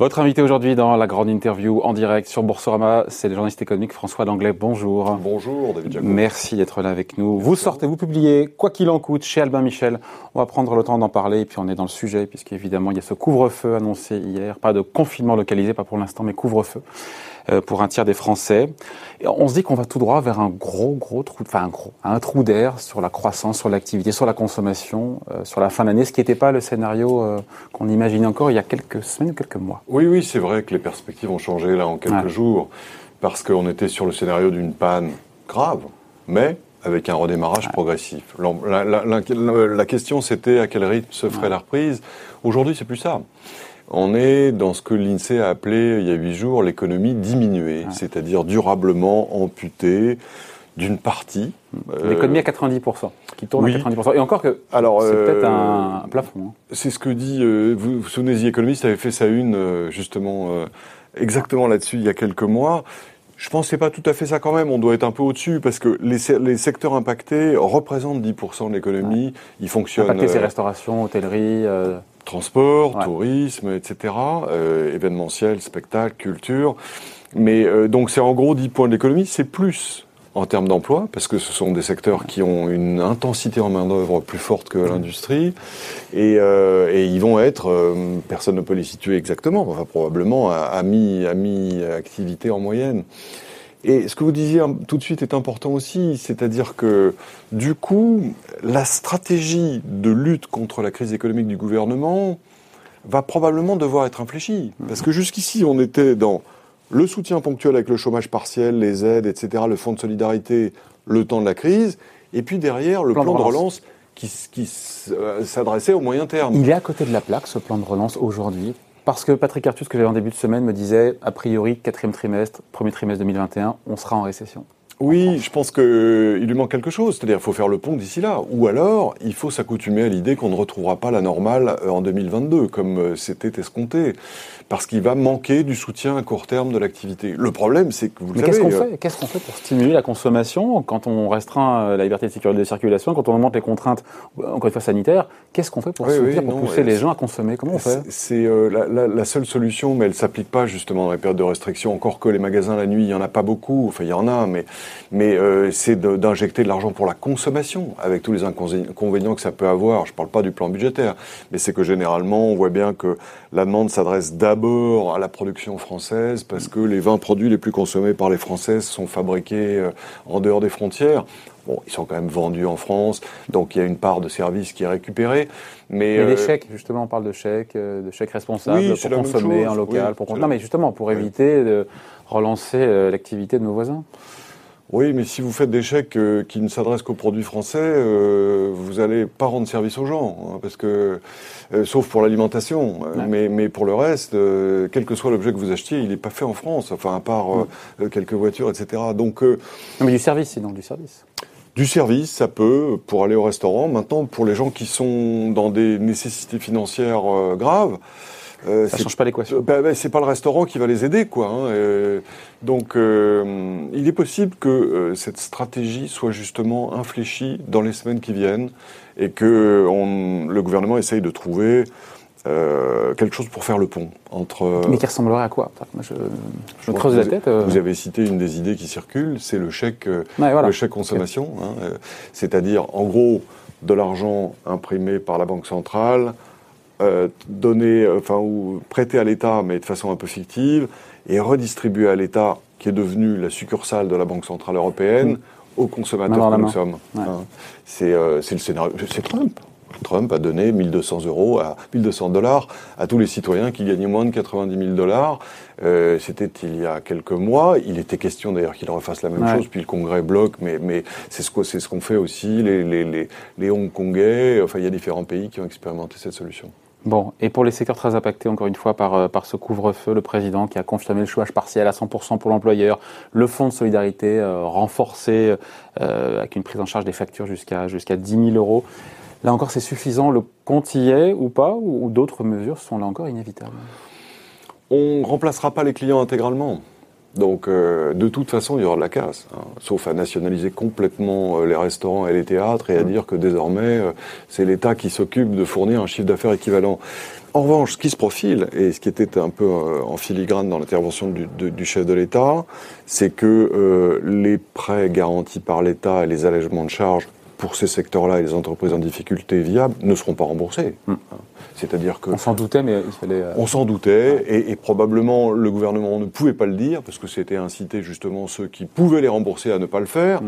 Votre invité aujourd'hui dans la grande interview en direct sur Boursorama, c'est le journaliste économique François Langlais. Bonjour. Bonjour David Jacob. Merci d'être là avec nous. Vous sortez, vous publiez Quoi qu'il en coûte chez Albin Michel. On va prendre le temps d'en parler et puis on est dans le sujet puisqu'évidemment il y a ce couvre-feu annoncé hier. Pas de confinement localisé, pas pour l'instant, mais couvre-feu. Euh, pour un tiers des Français. Et on se dit qu'on va tout droit vers un gros, gros trou, enfin un gros, un trou d'air sur la croissance, sur l'activité, sur la consommation, euh, sur la fin de l'année, ce qui n'était pas le scénario euh, qu'on imaginait encore il y a quelques semaines ou quelques mois. Oui, oui, c'est vrai que les perspectives ont changé là en quelques jours, parce qu'on était sur le scénario d'une panne grave, mais avec un redémarrage progressif. La, la, la, la question, c'était à quel rythme se ferait la reprise. Aujourd'hui, c'est plus ça on est dans ce que l'INSEE a appelé il y a huit jours l'économie diminuée, c'est-à-dire durablement amputée d'une partie. Euh, l'économie à 90%, qui tourne à 90%. Et encore que c'est peut-être un, euh, plafond. Hein. C'est ce que dit, euh, vous vous souvenez, The Economist avait fait sa une justement exactement là-dessus il y a quelques mois. Je pense que c'est pas tout à fait ça quand même. On doit être un peu au-dessus parce que les, les secteurs impactés représentent 10% de l'économie. Ils fonctionnent. Impactés, c'est restauration, hôtellerie. Transport, tourisme, etc. Euh, événementiel, spectacle, culture. Mais euh, donc c'est en gros 10 points de l'économie, c'est plus en termes d'emploi, parce que ce sont des secteurs qui ont une intensité en main-d'œuvre plus forte que l'industrie, et, euh, et, ils vont être, euh, personne ne peut les situer exactement, enfin probablement à, à mi-activité en moyenne. Et ce que vous disiez tout de suite est important aussi, c'est-à-dire que du coup, la stratégie de lutte contre la crise économique du gouvernement va probablement devoir être infléchie. Parce que jusqu'ici, on était dans le soutien ponctuel avec le chômage partiel, les aides, etc., le fonds de solidarité, le temps de la crise, et puis derrière, le plan, de relance, qui, qui s'adressait au moyen terme. Il est à côté de la plaque, ce plan de relance, aujourd'hui parce que Patrick Artus, que j'avais en début de semaine, me disait, a priori, quatrième trimestre, premier trimestre 2021, on sera en récession. Oui, je pense qu'il lui manque quelque chose. C'est-à-dire qu'il faut faire le pont d'ici là. Ou alors, il faut s'accoutumer à l'idée qu'on ne retrouvera pas la normale euh, en 2022, comme euh, c'était escompté. Parce qu'il va manquer du soutien à court terme de l'activité. Le problème, c'est que vous le Mais savez... Qu'est-ce qu'on fait? Qu'est-ce qu'on fait pour stimuler la consommation quand on restreint euh, la liberté de circulation, quand on augmente les contraintes, encore une fois, sanitaires? Qu'est-ce qu'on fait pour soutenir, pour pousser les gens à consommer? Comment on fait? C'est la, la, la, seule solution, mais elle s'applique pas justement dans les périodes de restriction. Encore que les magasins la nuit, il y en a pas beaucoup. Enfin, il y en a, mais mais euh, c'est d'injecter de, l'argent pour la consommation, avec tous les inconvénients que ça peut avoir. Je ne parle pas du plan budgétaire, mais c'est que généralement, on voit bien que la demande s'adresse d'abord à la production française, parce que les 20 produits les plus consommés par les Françaises sont fabriqués euh, en dehors des frontières. Bon, ils sont quand même vendus en France, donc il y a une part de service qui est récupérée. Mais euh... les chèques, justement, on parle de chèques, euh, de chèques responsables pour consommer en local. pour... Non, mais justement, pour éviter de relancer l'activité de nos voisins. Oui, mais si vous faites des chèques euh, qui ne s'adressent qu'aux produits français, euh, vous n'allez pas rendre service aux gens, hein, parce que euh, sauf pour l'alimentation, mais, mais pour le reste, quel que soit l'objet que vous achetiez, il n'est pas fait en France, enfin à part quelques voitures, etc. Donc, non, mais du service, sinon du service. Du service, ça peut, pour aller au restaurant. Maintenant, pour les gens qui sont dans des nécessités financières graves, euh, ça change pas l'équation. Bah, bah, c'est pas le restaurant qui va les aider, quoi. Hein, euh, donc, euh, il est possible que euh, cette stratégie soit justement infléchie dans les semaines qui viennent et que on, le gouvernement essaye de trouver euh, quelque chose pour faire le pont entre. Mais qui ressemblerait à quoi? Moi, je, je, creuse la tête. Vous avez cité une des idées qui circulent, c'est le chèque, le chèque consommation, hein, c'est-à-dire en gros de l'argent imprimé par la banque centrale euh, donner, euh, enfin, ou prêter à l'État, mais de façon un peu fictive, et redistribuer à l'État, qui est devenu la succursale de la Banque Centrale Européenne, aux consommateurs que nous sommes. Hein. C'est euh, le scénario. C'est Trump. Trump a donné 1200 euros à 1200 dollars à tous les citoyens qui gagnaient moins de 90 000 dollars. Euh, C'était il y a quelques mois. Il était question d'ailleurs qu'il refasse la même chose, puis le Congrès bloque, mais, mais c'est ce qu'on ce fait aussi. Les, les, les, les Hongkongais, enfin il y a différents pays qui ont expérimenté cette solution. Bon, et pour les secteurs très impactés, encore une fois, par, euh, par ce couvre-feu, le président qui a confirmé le chômage partiel à 100% pour l'employeur, le fonds de solidarité euh, renforcé euh, avec une prise en charge des factures jusqu'à jusqu'à 10 000 euros. Là encore, c'est suffisant, le compte y est ou pas, ou, ou d'autres mesures sont là encore inévitables? On remplacera pas les clients intégralement. Donc, euh, de toute façon, il y aura de la casse, hein, sauf à nationaliser complètement euh, les restaurants et les théâtres et à mmh. dire que désormais, euh, c'est l'État qui s'occupe de fournir un chiffre d'affaires équivalent. En revanche, ce qui se profile, et ce qui était un peu en filigrane dans l'intervention du, du, chef de l'État, c'est que les prêts garantis par l'État et les allègements de charges pour ces secteurs-là et les entreprises en difficulté viables ne seront pas remboursés. Hmm. C'est-à-dire que on s'en doutait, mais il fallait. Euh, on s'en doutait, et, et, probablement le gouvernement ne pouvait pas le dire parce que c'était inciter justement ceux qui pouvaient les rembourser à ne pas le faire.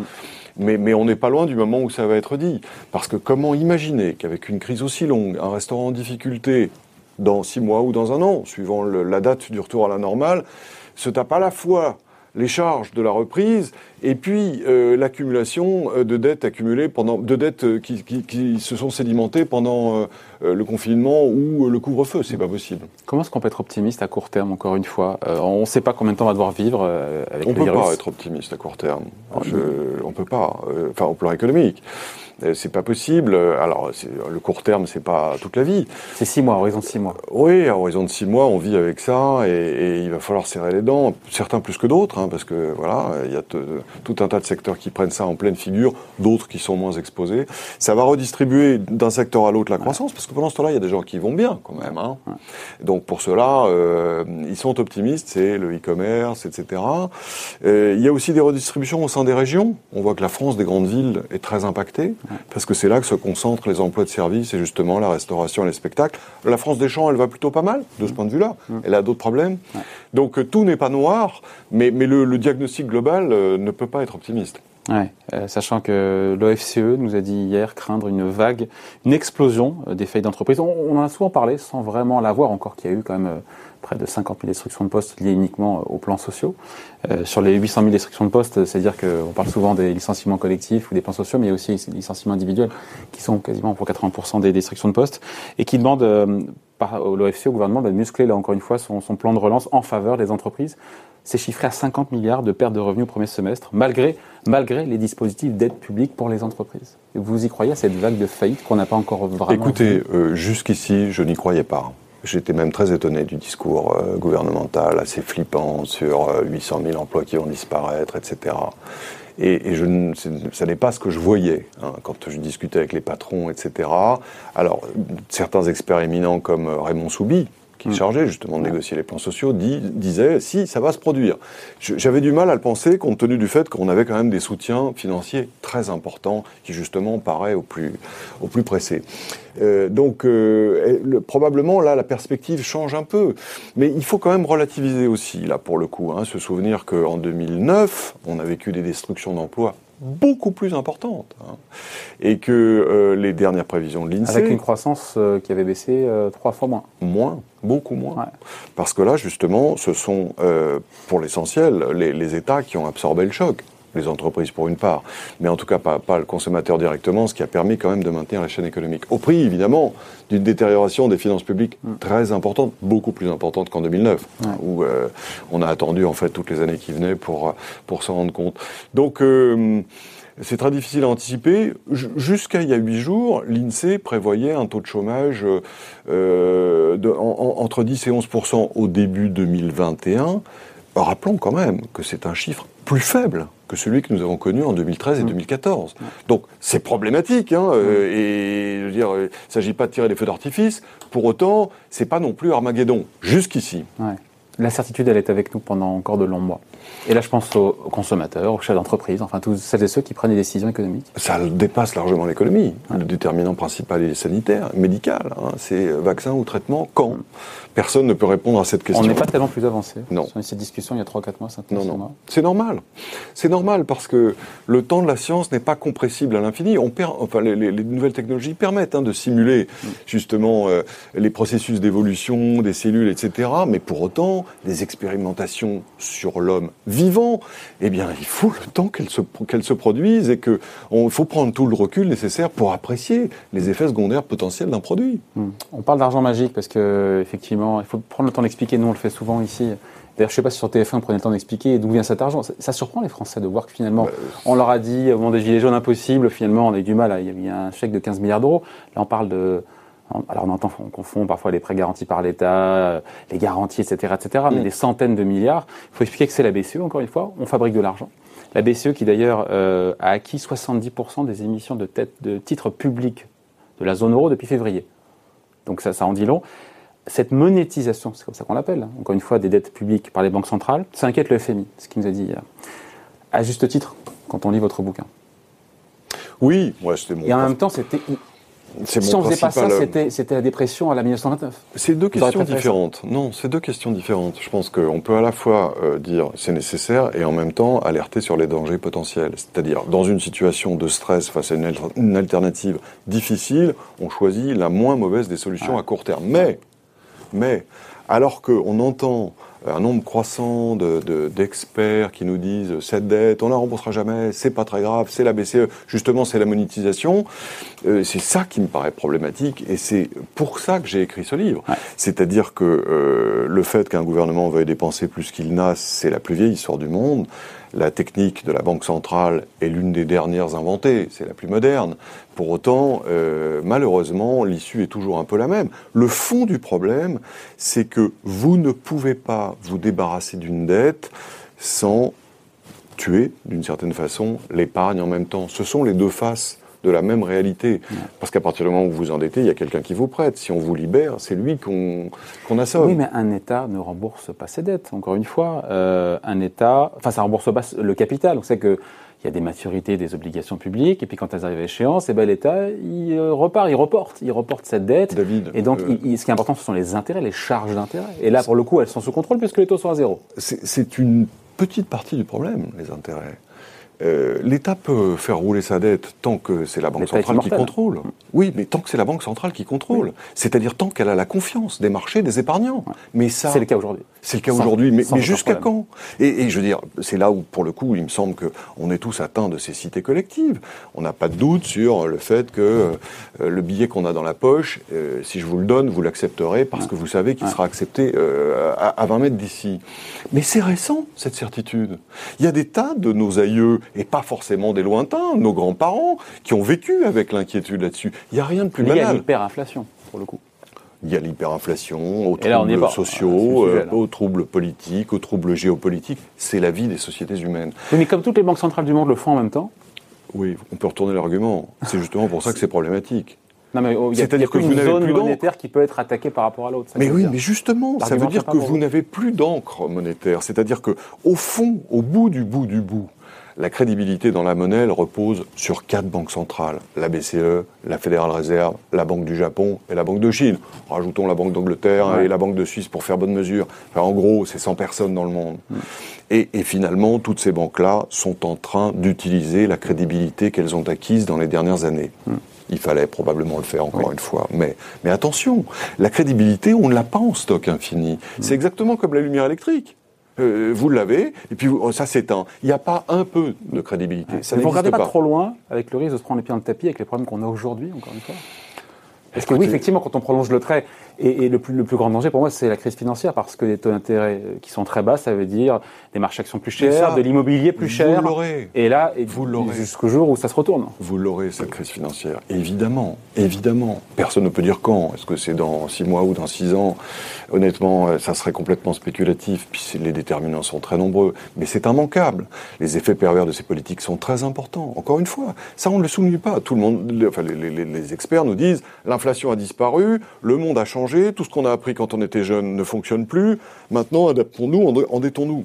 Mais, mais, on n'est pas loin du moment où ça va être dit. Parce que comment imaginer qu'avec une crise aussi longue, un restaurant en difficulté, dans six mois ou dans un an, suivant la date du retour à la normale, se tape à la fois les charges de la reprise et puis euh, l'accumulation euh, de dettes accumulées pendant de dettes euh, qui, qui, se sont sédimentées pendant le confinement ou le couvre-feu, c'est pas possible. Comment est-ce qu'on peut être optimiste à court terme encore une fois On ne sait pas combien de temps on va devoir vivre avec on le virus. On peut pas être optimiste à court terme. Je, on peut pas. enfin, au plan économique. C'est pas possible. Alors, le court terme, c'est pas toute la vie. C'est six mois, horizon de six mois. Oui, à horizon de six mois, on vit avec ça et, il va falloir serrer les dents. Certains plus que d'autres, hein, parce que voilà, il y a tout un tas de secteurs qui prennent ça en pleine figure, d'autres qui sont moins exposés. Ça va redistribuer d'un secteur à l'autre la croissance, parce que pendant ce temps-là, il y a des gens qui vont bien quand même. Hein. Donc pour cela, euh, ils sont optimistes. C'est le e-commerce, etc. Euh, il y a aussi des redistributions au sein des régions. On voit que la France des grandes villes est très impactée parce que c'est là que se concentrent les emplois de service et justement la restauration et les spectacles. La France des champs, elle va plutôt pas mal de ce point de vue-là. Mm. Elle a d'autres problèmes. Donc euh, tout n'est pas noir, mais, mais le, diagnostic global euh, ne peut pas être optimiste. Euh, sachant que l'OFCE nous a dit hier craindre une vague, une explosion des failles d'entreprise. On, en a souvent parlé sans vraiment l'avoir encore, qu'il y a eu quand même près de 50 000 destructions de postes liées uniquement euh, aux plans sociaux. Euh, sur les 800 000 destructions de postes, c'est-à-dire qu'on parle souvent des licenciements collectifs ou des plans sociaux, mais il y a aussi les licenciements individuels qui sont quasiment pour 80% des destructions de postes et qui demandent euh, par l'OFC au gouvernement de muscler là encore une fois son, plan de relance en faveur des entreprises. C'est chiffré à 50 milliards de pertes de revenus au premier semestre, malgré, malgré les dispositifs d'aide publique pour les entreprises. Vous y croyez à cette vague de faillite qu'on n'a pas encore vraiment Écoutez, euh, jusqu'ici, je n'y croyais pas. J'étais même très étonné du discours euh, gouvernemental, assez flippant sur 800 euh, 000 emplois qui vont disparaître, etc. Et, et je, ça n'est pas ce que je voyais hein, quand je discutais avec les patrons, etc. Alors, certains experts éminents comme Raymond Soubi, qui est mm. chargé justement de négocier les plans sociaux, dit, disait si ça va se produire. J'avais du mal à le penser compte tenu du fait qu'on avait quand même des soutiens financiers très importants qui justement paraît au plus, au plus pressé. Euh, donc euh, le, probablement là la perspective change un peu, mais il faut quand même relativiser aussi là pour le coup, hein, se souvenir qu'en 2009 on a vécu des destructions d'emplois beaucoup plus importante. Hein. Et que euh, les dernières prévisions de l'INSEE... Avec une croissance euh, qui avait baissé euh, trois fois moins. Moins, beaucoup moins. Parce que là, justement, ce sont, pour l'essentiel, les, les États qui ont absorbé le choc les entreprises pour une part, mais en tout cas pas, pas, le consommateur directement, ce qui a permis quand même de maintenir la chaîne économique. Au prix, évidemment, d'une détérioration des finances publiques mm. très importante, beaucoup plus importante qu'en 2009, où euh, on a attendu en fait toutes les années qui venaient pour, pour s'en rendre compte. Donc, euh, c'est très difficile à anticiper. Jusqu'à il y a huit jours, l'INSEE prévoyait un taux de chômage euh, de, entre 10 et 11% au début 2021. Rappelons quand même que c'est un chiffre plus faible que celui que nous avons connu en 2013 et 2014. Mmh. Donc c'est problématique, hein, euh, mmh. et je veux dire, il ne s'agit pas de tirer des feux d'artifice. Pour autant, c'est pas non plus Armageddon jusqu'ici. Ouais. L'incertitude, elle est avec nous pendant encore de longs mois. Et là, je pense aux, consommateurs, aux chefs d'entreprise, enfin tous celles et ceux qui prennent des décisions économiques. Ça dépasse largement l'économie. Le déterminant principal est sanitaire, médical. Hein. C'est vaccin ou traitement, quand? Personne ne peut répondre à cette question. On n'est pas tellement plus avancé. Non. Sur cette discussion il y a 3-4 mois, 5 Non, non. C'est normal. C'est normal parce que le temps de la science n'est pas compressible à l'infini. On perd, enfin, les, les, nouvelles technologies permettent hein, de simuler mm. justement euh, les processus d'évolution des cellules, etc. Mais pour autant, des expérimentations sur l'homme vivant, eh bien, il faut le temps qu'elles se, qu'elles se produisent et on faut prendre tout le recul nécessaire pour apprécier les effets secondaires potentiels d'un produit. Hmm. On parle d'argent magique parce que effectivement, il faut prendre le temps d'expliquer. Nous, on le fait souvent ici. D'ailleurs, je ne sais pas si sur TF1 on prenait le temps d'expliquer d'où vient cet argent. Ça, surprend les Français de voir que finalement, bah, on leur a dit au moment des Gilets jaunes impossible, finalement, on a eu du mal. Il y a un chèque de 15 milliards d'euros. Là, on parle de alors on entend, on confond parfois les prêts garantis par l'État, euh, les garanties, etc., etc., mais mm. des centaines de milliards. Il faut expliquer que c'est la BCE, encore une fois, on fabrique de l'argent. La BCE qui d'ailleurs euh, a acquis 70% des émissions de, tête, de titres publics de la zone euro depuis février. Donc ça, ça en dit long. cette monétisation, c'est comme ça qu'on l'appelle, encore une fois, des dettes publiques par les banques centrales, ça inquiète le FMI, ce qu'il nous a dit hier. À juste titre, quand on lit votre bouquin. Oui, moi c'était mon. Et en même temps, c'était. Si on ne faisait pas ça, euh, c'était la dépression à la 1929. C'est deux questions différentes. Non, c'est deux questions différentes. Je pense qu'on peut à la fois euh, dire c'est nécessaire et en même temps alerter sur les dangers potentiels. C'est-à-dire, dans une situation de stress face à une, alternative difficile, on choisit la moins mauvaise des solutions à court terme. Mais, mais, alors qu'on entend un nombre croissant d'experts de, qui nous disent cette dette, on la remboursera jamais, c'est pas très grave, c'est la BCE, justement c'est la monétisation. Euh, c'est ça qui me paraît problématique et c'est pour ça que j'ai écrit ce livre. C'est-à-dire que euh, le fait qu'un gouvernement veuille dépenser plus qu'il n'a, c'est la plus vieille histoire du monde. La technique de la Banque centrale est l'une des dernières inventées, c'est la plus moderne. Pour autant, euh, malheureusement, l'issue est toujours un peu la même. Le fond du problème, c'est que vous ne pouvez pas vous débarrasser d'une dette sans tuer, d'une certaine façon, l'épargne en même temps. Ce sont les deux faces de la même réalité. Parce qu'à partir du moment où vous vous endettez, il y a quelqu'un qui vous prête. Si on vous libère, c'est lui qu'on qu'on assomme. Oui, mais un État ne rembourse pas ses dettes. Encore une fois, euh, un État, enfin, ça rembourse pas le capital. Donc c'est que il y a des maturités des obligations publiques, et puis quand elles arrivent à échéance, et eh ben l'État, il euh, repart, il reporte, il reporte cette dette. David, et donc, euh, ce qui est important, ce sont les intérêts, les charges d'intérêt. Et là, pour le coup, elles sont sous contrôle puisque les taux sont à zéro. C'est une petite partie du problème, les intérêts. Euh, L'État peut faire rouler sa dette tant que c'est la Banque centrale qui contrôle. Oui, mais tant que c'est la Banque centrale qui contrôle. C'est-à-dire tant qu'elle a la confiance des marchés, des épargnants. Mais ça, c'est le cas aujourd'hui. C'est le cas aujourd'hui. Mais, mais jusqu'à quand? Et, et, je veux dire, c'est là où, pour le coup, il me semble que on est tous atteints de ces cités collectives. On n'a pas de doute sur le fait que euh, le billet qu'on a dans la poche, euh, si je vous le donne, vous l'accepterez parce que vous savez qu'il sera accepté à, à 20 mètres d'ici. Mais c'est récent cette certitude. Il y a des tas de nos aïeux et pas forcément des lointains, nos grands-parents, qui ont vécu avec l'inquiétude là-dessus. Il n'y a rien de plus Mais banal. Il y a l'hyperinflation, pour le coup. Il y a l'hyperinflation, aux troubles sociaux, euh, aux troubles politiques, aux troubles géopolitiques. C'est la vie des sociétés humaines. Oui, mais comme toutes les banques centrales du monde le font en même temps. Oui, on peut retourner l'argument. C'est justement pour ça que c'est problématique. Non, mais oh, il y a, C'est-à-dire que vous n'avez zone monétaire qui peut être attaquée par rapport à l'autre. Mais oui, mais justement, ça veut dire que vous n'avez plus d'encre monétaire. C'est-à-dire que, au fond, au bout du bout du bout, la crédibilité dans la monnaie, elle repose sur quatre banques centrales. La BCE, la Fédérale Réserve, la Banque du Japon et la Banque de Chine. Rajoutons la Banque d'Angleterre et la Banque de Suisse pour faire bonne mesure. en gros, c'est 100 personnes dans le monde. Mm. Et, et, finalement, toutes ces banques-là sont en train d'utiliser la crédibilité qu'elles ont acquise dans les dernières années. Mm. Il fallait probablement le faire encore une fois. Mais, mais attention, la crédibilité, on ne l'a pas en stock infini. Mm. C'est exactement comme la lumière électrique. Euh, vous l'avez, et puis oh, ça s'éteint. Il n'y a pas un peu de crédibilité. Ça ne vous regardez pas, trop loin, avec le risque de se prendre les pieds dans le tapis, avec les problèmes qu'on a aujourd'hui, encore une fois. Parce que oui, effectivement, quand on prolonge le trait, et, le, plus, le, plus, grand danger pour moi, c'est la crise financière, parce que les taux d'intérêt qui sont très bas, ça veut dire des marchés actions plus chers, de l'immobilier plus cher. Vous l'aurez. Et là, et vous l'aurez. Jusqu'au jour où ça se retourne. Vous l'aurez, cette crise financière. Évidemment, évidemment. Personne ne peut dire quand. Est-ce que c'est dans six mois ou dans six ans? Honnêtement, euh, ça serait complètement spéculatif, puis les déterminants sont très nombreux. Mais c'est immanquable. Les effets pervers de ces politiques sont très importants. Encore une fois, ça, on ne le souligne pas. Tout le monde, enfin, les, les, les experts nous disent l'inflation a disparu, le monde a changé tout ce qu'on a appris quand on était jeune ne fonctionne plus. Maintenant, adaptons-nous, endettons-nous.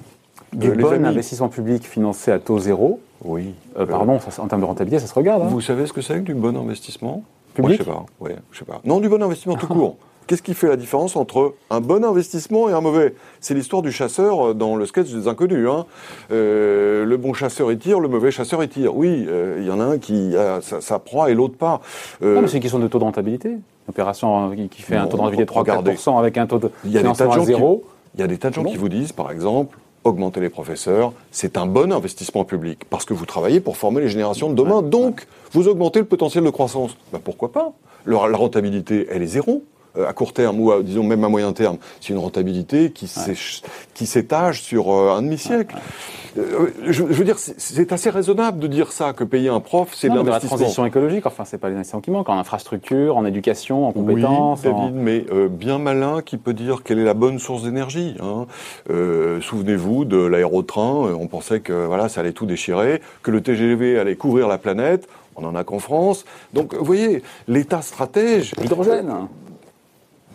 Du euh, bon investissement public financé à taux zéro. Oui. Euh, pardon, en termes de rentabilité, ça se regarde. Hein. Vous savez ce que c'est que du bon investissement? Public? Je sais pas. Ouais, je sais pas. Non, du bon investissement tout court. Qu'est-ce qui fait la différence entre un bon investissement et un mauvais? C'est l'histoire du chasseur dans le sketch des inconnus. Hein. Euh, le bon chasseur il tire, le mauvais chasseur il tire. Oui, il y en a un qui a sa, proie et l'autre pas. non, mais c'est une question de taux de rentabilité opération qui fait un taux de rentabilité de 3-4% avec un taux de il y a des tas de zéro. il y a des tas de gens qui vous disent, par exemple, augmenter les professeurs, c'est un bon investissement public, parce que vous travaillez pour former les générations de demain, donc vous augmentez le potentiel de croissance. Ben pourquoi pas? La rentabilité, elle est zéro. Euh, à court terme ou disons même à moyen terme, c'est une rentabilité qui s'étage sur euh, un demi-siècle. Euh, je, veux dire, c'est assez raisonnable de dire ça, que payer un prof, c'est de l'investissement. la transition écologique, enfin, c'est pas l'investissement qui manque, en infrastructure, en éducation, en compétences. Oui, David, mais bien malin qui peut dire quelle est la bonne source d'énergie. Hein. Souvenez-vous de l'aérotrain, on pensait que voilà, ça allait tout déchirer, que le TGV allait couvrir la planète. On n'en a qu'en France. Donc, vous voyez, l'État stratège. L'hydrogène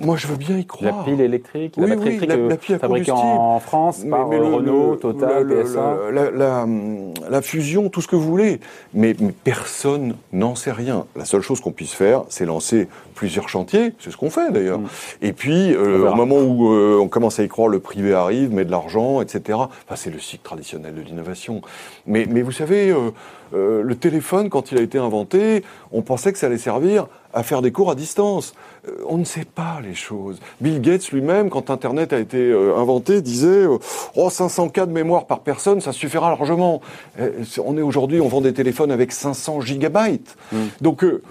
moi, je veux bien y croire. La pile électrique, la Oui, batterie oui, électrique la- euh, la pile à fabriquée en France par Mais- mais euh, le- Renault, le- Total, le- PSA. La, la- la fusion, tout ce que vous voulez. Mais, mais personne n'en sait rien. La seule chose qu'on puisse faire, c'est lancer plusieurs chantiers. C'est ce qu'on fait d'ailleurs. Mm. Et puis, euh, au moment où euh, on commence à y croire, le privé arrive, met de l'argent, etc. Enfin, c'est le cycle traditionnel de l'innovation. Mais, mais vous savez, euh, euh, le téléphone, quand il a été inventé, on pensait que ça allait servir à faire des cours à distance. Euh, on ne sait pas les choses. Bill Gates lui-même, quand Internet a été euh, inventé, disait euh, oh 500K de mémoire par personne, ça suffira largement. Euh, on est aujourd'hui, on vend des téléphones avec 500 gigabytes. Donc euh,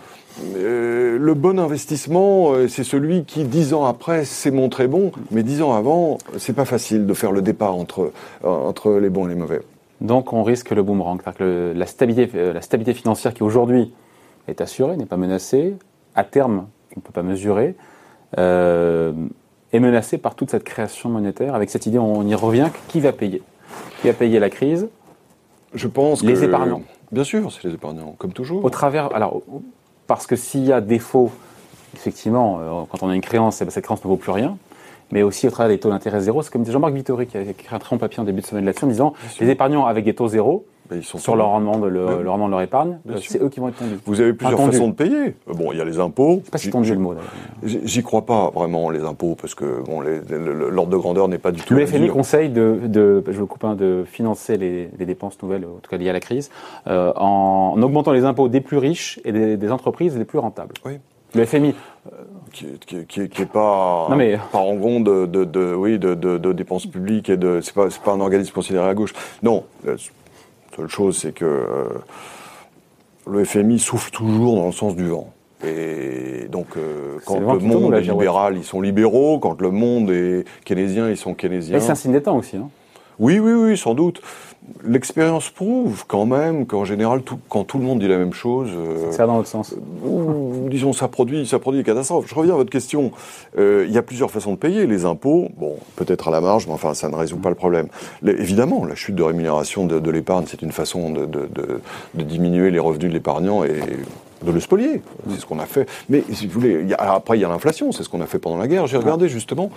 euh, le bon investissement, euh, c'est celui qui, dix ans après, s'est montré bon, mais dix ans avant, c'est pas facile de faire le départ entre, euh, entre les bons et les mauvais. Donc on risque le boomerang. C'est-à-dire que le- la, stabilité, euh, la stabilité financière qui aujourd'hui est assurée, n'est pas menacée, à terme, on ne peut pas mesurer, euh, est menacée par toute cette création monétaire. Avec cette idée, on y revient, qui va payer? Qui va payer la crise? Je pense Les que- épargnants. Bien sûr, c'est les épargnants, comme toujours. Au travers, alors, parce que s'il y a défaut, effectivement, euh, quand on a une créance, eh ben, cette créance ne vaut plus rien. Mais aussi au travers des taux d'intérêt zéro, c'est comme disait Jean-Marc Vittori qui a écrit un très bon papier en début de semaine là-dessus en disant les épargnants avec des taux zéro ils sont sur le rendement de, le, Ouais. le rendement de leur épargne, euh, c'est eux qui vont être tendus. Vous avez plusieurs Attendu. façons de payer. Euh, Bon, il y a les impôts. Je sais pas si tendu le mot. d'ailleurs. J'y crois pas vraiment les impôts parce que bon, l'ordre de grandeur n'est pas du tout. Le FMI conseille de, de- je vous coupe, hein, de financer les, les dépenses nouvelles, en tout cas liées à la crise, euh, en, en augmentant les impôts des plus riches et des, des entreprises les plus rentables. Oui. Le FMI, qui, qui, est- qui, est- qui est pas Non, mais- de, de, de- oui de, de, dépenses publiques et de c'est pas c'est pas un organisme considéré à gauche. Non, seule chose c'est que euh, le FMI souffle toujours dans le sens du vent. Et donc, euh, quand le tourne monde est libéral, ils sont libéraux. Quand le monde est keynésien, ils sont keynésiens. et c'est un signe des temps aussi. hein. Oui, oui, oui, sans doute. L'expérience prouve quand même qu'en général, tout- quand tout le monde dit la même chose, euh, Ça dans l'autre sens. disons, ça produit, ça produit des catastrophes. Je reviens à votre question. Euh, Il y a plusieurs façons de payer. Les impôts, bon, peut-être à la marge, mais enfin, ça ne résout pas le problème. Les- évidemment, la chute de rémunération de, de l'épargne, c'est une façon de- de diminuer les revenus de l'épargnant et de le spolier. C'est ce qu'on a fait. Mais si vous voulez, y a- après, il y a l'inflation. C'est ce qu'on a fait pendant la guerre. J'ai regardé justement.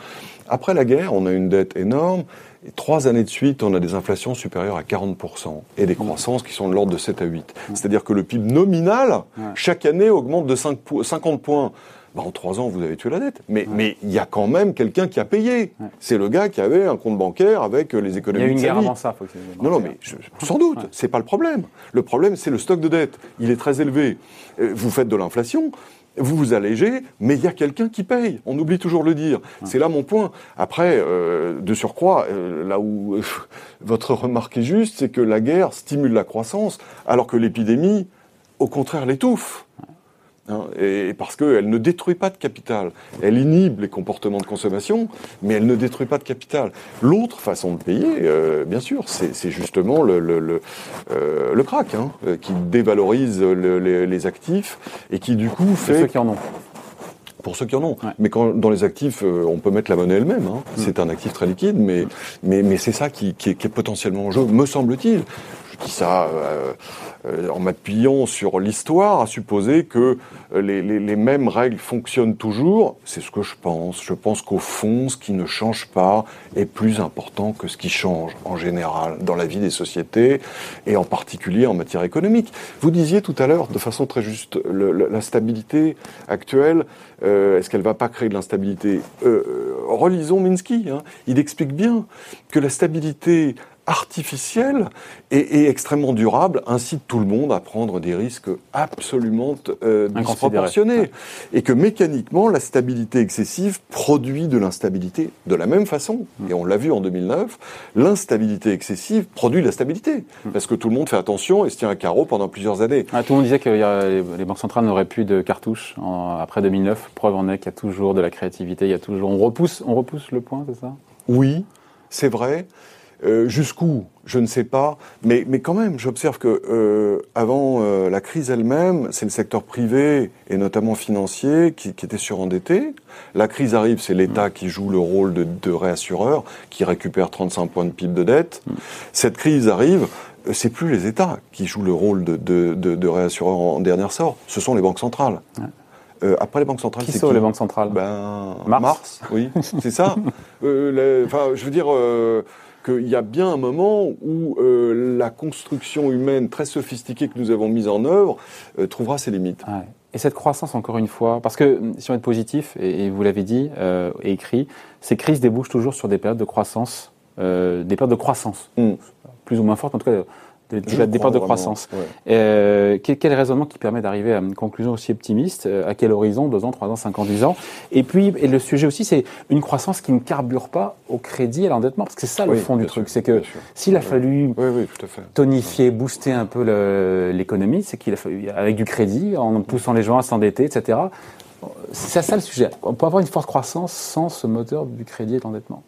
Après la guerre, on a une dette énorme. Et trois années de suite, on a des inflations supérieures à 40% et des croissances qui sont de l'ordre de 7 à 8. C'est-à-dire que le PIB nominal, chaque année, augmente de 5 po- 50 points. Bah, en trois ans, vous avez tué la dette. Mais mais il y a quand même quelqu'un qui a payé. C'est le gars qui avait un compte bancaire avec euh, les Il y économies a une guerre avant ça. Faut que c'est- Non, non, mais je- sans doute, c'est pas le problème. Le problème, c'est le stock de dette. Il est très élevé. Euh, Vous faites de l'inflation, vous vous allégez, mais il y a quelqu'un qui paye. On oublie toujours le dire. C'est là mon point. Après, euh, de surcroît, euh, là où euh, votre remarque est juste, c'est que la guerre stimule la croissance, alors que l'épidémie, au contraire, l'étouffe. Hein, et parce qu'elle ne détruit pas de capital. Elle inhibe les comportements de consommation, mais elle ne détruit pas de capital. L'autre façon de payer, euh, bien sûr, c'est justement le, le, le, euh, le crack, hein, euh, qui dévalorise le- les, les actifs et qui du coup fait ceux qui en ont. pour ceux qui en ont. Ouais. Mais quand, dans les actifs, euh, on peut mettre la monnaie elle-même. Hein. C'est un actif très liquide, mais, mais, mais c'est ça qui, qui, est, qui est potentiellement en jeu, me semble-t-il. Je dis ça euh, euh, en m'appuyant sur l'histoire, à supposer que euh, les, les, mêmes règles fonctionnent toujours. C'est ce que je pense. Je pense qu'au fond, ce qui ne change pas est plus important que ce qui change en général dans la vie des sociétés et en particulier en matière économique. Vous disiez tout à l'heure, de façon très juste, le- la stabilité actuelle, euh, est-ce qu'elle va pas créer de l'instabilité? Euh, Relisons Minsky. hein. Il explique bien que la stabilité artificielle et, et extrêmement durable incite tout le monde à prendre des risques absolument euh, disproportionnés. Et que mécaniquement la stabilité excessive produit de l'instabilité de la même façon. Et on l'a vu en 2009 l'instabilité excessive produit la stabilité. Parce que tout le monde fait attention et se tient à carreau pendant plusieurs années. Ah, tout le monde disait que a- les, les banques centrales n'auraient plus de cartouches en- après 2009. Preuve en est qu'il y a toujours de la créativité, il y a toujours. On repousse, on repousse le point, c'est ça? Oui, c'est vrai. Euh, Jusqu'où Je ne sais pas. Mais, mais quand même, j'observe que euh, avant euh, la crise elle-même, c'est le secteur privé et notamment financier qui, qui était surendetté. La crise arrive, c'est l'État qui joue le rôle de, de réassureur, qui récupère 35 points de PIB de dette. Cette crise arrive. C'est plus les États qui jouent le rôle de, de, de, de réassureur en dernier sort, ce sont les banques centrales. Euh, après les banques centrales, Qui c'est sont qui les banques centrales? Ben, Mars? oui, c'est ça. Euh, les- je veux dire euh, qu'il y a bien un moment où euh, la construction humaine très sophistiquée que nous avons mise en œuvre euh, trouvera ses limites. Ouais. Et cette croissance, encore une fois, parce que hum, si on est positif, et, et vous l'avez dit euh, et écrit, ces crises débouchent toujours sur des périodes de croissance, des périodes de croissance, Mm. plus ou moins fortes, en tout cas des crois périodes de vraiment, croissance. ouais. Euh, quel, quel raisonnement qui permet d'arriver à une conclusion aussi optimiste euh, À quel horizon Deux ans, trois ans, cinq ans, dix ans? Et puis, et le sujet aussi, c'est une croissance qui ne carbure pas au crédit et à l'endettement, parce que c'est ça le fond du truc. C'est que s'il a fallu Oui, tonifier, booster un peu l'économie, c'est qu'il a fallu, avec du crédit, en poussant les gens à s'endetter, etc. C'est ça le sujet. On peut avoir une forte croissance sans ce moteur du crédit et de l'endettement?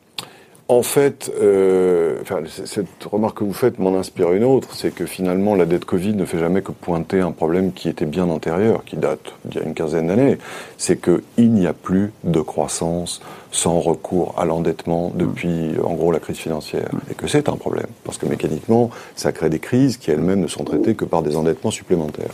En fait, euh, cette remarque que vous faites m'en inspire une autre, c'est que finalement la dette Covid ne fait jamais que pointer un problème qui était bien antérieur, qui date d'il y a une quinzaine d'années. C'est qu'il n'y a plus de croissance sans recours à l'endettement depuis, en gros, la crise financière. Et que c'est un problème, parce que mécaniquement, ça crée des crises qui elles-mêmes ne sont traitées que par des endettements supplémentaires.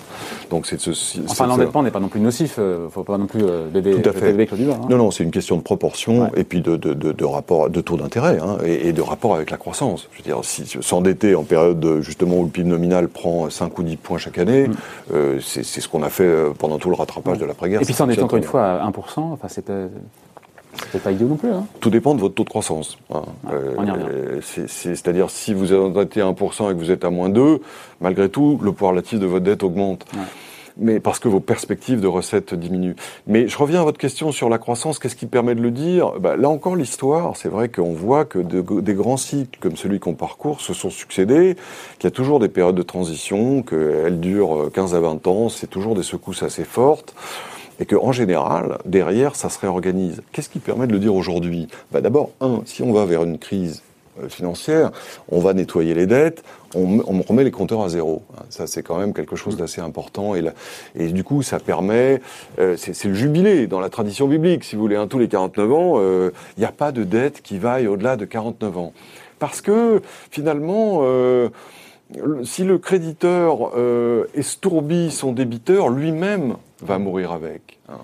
Donc c'est ceci. Enfin, l'endettement n'est pas non plus nocif. Il ne faut pas non plus euh, bébé, Tout à fait. bébé hein. Non, non, c'est une question de proportion Ouais. et puis de, de, de, de rapport, de taux d'intérêt hein, et, et de rapport avec la croissance. Je veux dire, si s'endetter en période de, justement où le PIB nominal prend 5 ou 10 points chaque année, euh, c'est ce qu'on a fait euh, pendant tout le rattrapage de l'après-guerre. Mm. Et puis s'endetter encore une fois à 1%, enfin, c'est c'est pas idiot non plus. Hein. Tout dépend de votre taux de croissance. hein. Euh, c'est- C'est-à-dire, si vous endetez à 1% et que vous êtes à moins 2, malgré tout, le poids relatif de votre dette augmente. Ouais. Mais parce que vos perspectives de recettes diminuent. Mais je reviens à votre question sur la croissance. Qu'est-ce qui permet de le dire? Bah, Là encore, l'histoire, c'est vrai qu'on voit que de- des grands cycles comme celui qu'on parcourt se sont succédés, qu'il y a toujours des périodes de transition, qu'elles durent 15 à 20 ans, c'est toujours des secousses assez fortes et qu'en général, derrière, ça se réorganise. Qu'est-ce qui permet de le dire aujourd'hui? Bah D'abord, un, si on va vers une crise euh, financière, on va nettoyer les dettes, on, remet les compteurs à zéro. Hein, Ça, c'est quand même quelque chose d'assez important. Et, du coup, ça permet, euh, c'est le jubilé dans la tradition biblique, si vous voulez, hein, tous les 49 ans, euh, il n'y a pas de dette qui vaille au-delà de 49 ans. Parce que, finalement... euh, le- si le créditeur euh, estourbit son débiteur, lui-même va mourir avec. hein.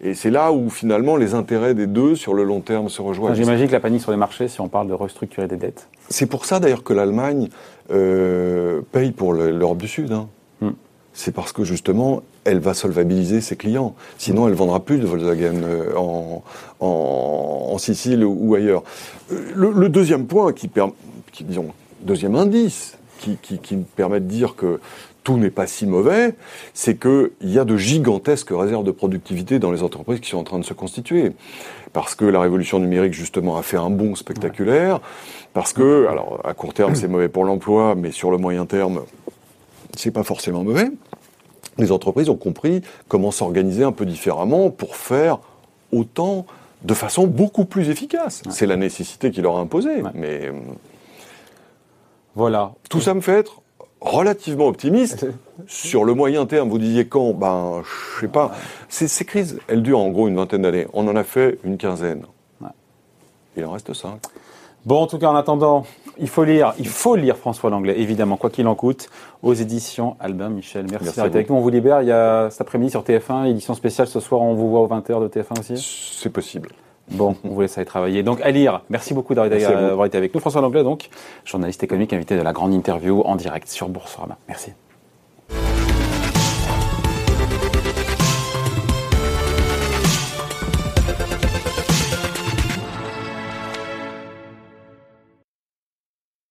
Et c'est là où finalement les intérêts des deux sur le long terme se rejoignent. J'imagine que la panique sur les marchés, si on parle de restructurer des dettes. C'est pour ça d'ailleurs que l'Allemagne euh, paye pour le- l'Europe du Sud. hein. Hmm. C'est parce que justement, elle va solvabiliser ses clients. Sinon, elle vendra plus de Volkswagen euh, en, en, en Sicile ou, ailleurs. Euh, Le, le deuxième point qui, permet, qui disons, deuxième indice qui, qui, qui me permet de dire que tout n'est pas si mauvais, c'est qu'il y a de gigantesques réserves de productivité dans les entreprises qui sont en train de se constituer. Parce que la révolution numérique, justement, a fait un bond spectaculaire. Parce que, alors, à court terme, c'est mauvais pour l'emploi, mais sur le moyen terme, c'est pas forcément mauvais. Les entreprises ont compris comment s'organiser un peu différemment pour faire autant de façon beaucoup plus efficace. C'est la nécessité qui leur a imposé. Ouais. Mais euh, Voilà. tout ça me fait être relativement optimiste. Sur le moyen terme, vous disiez quand Ben, je sais pas. Ces, ces crises, elles durent en gros une vingtaine d'années. On en a fait une quinzaine. Ouais. Il en reste cinq. Bon, en tout cas, en attendant, il faut lire, il faut lire François Langlais, évidemment, quoi qu'il en coûte, aux éditions Albin Michel. Merci, Merci été avec nous. On vous libère. Il y a cet après-midi sur TF1, édition spéciale. Ce soir, on vous voit aux 20h de TF1 aussi? C'est possible. Bon, on vous laisse aller travailler. Donc, à lire. Merci beaucoup d'avoir été avec nous. François Langlais, donc, journaliste économique, invité de la grande interview en direct sur Boursorama. Merci.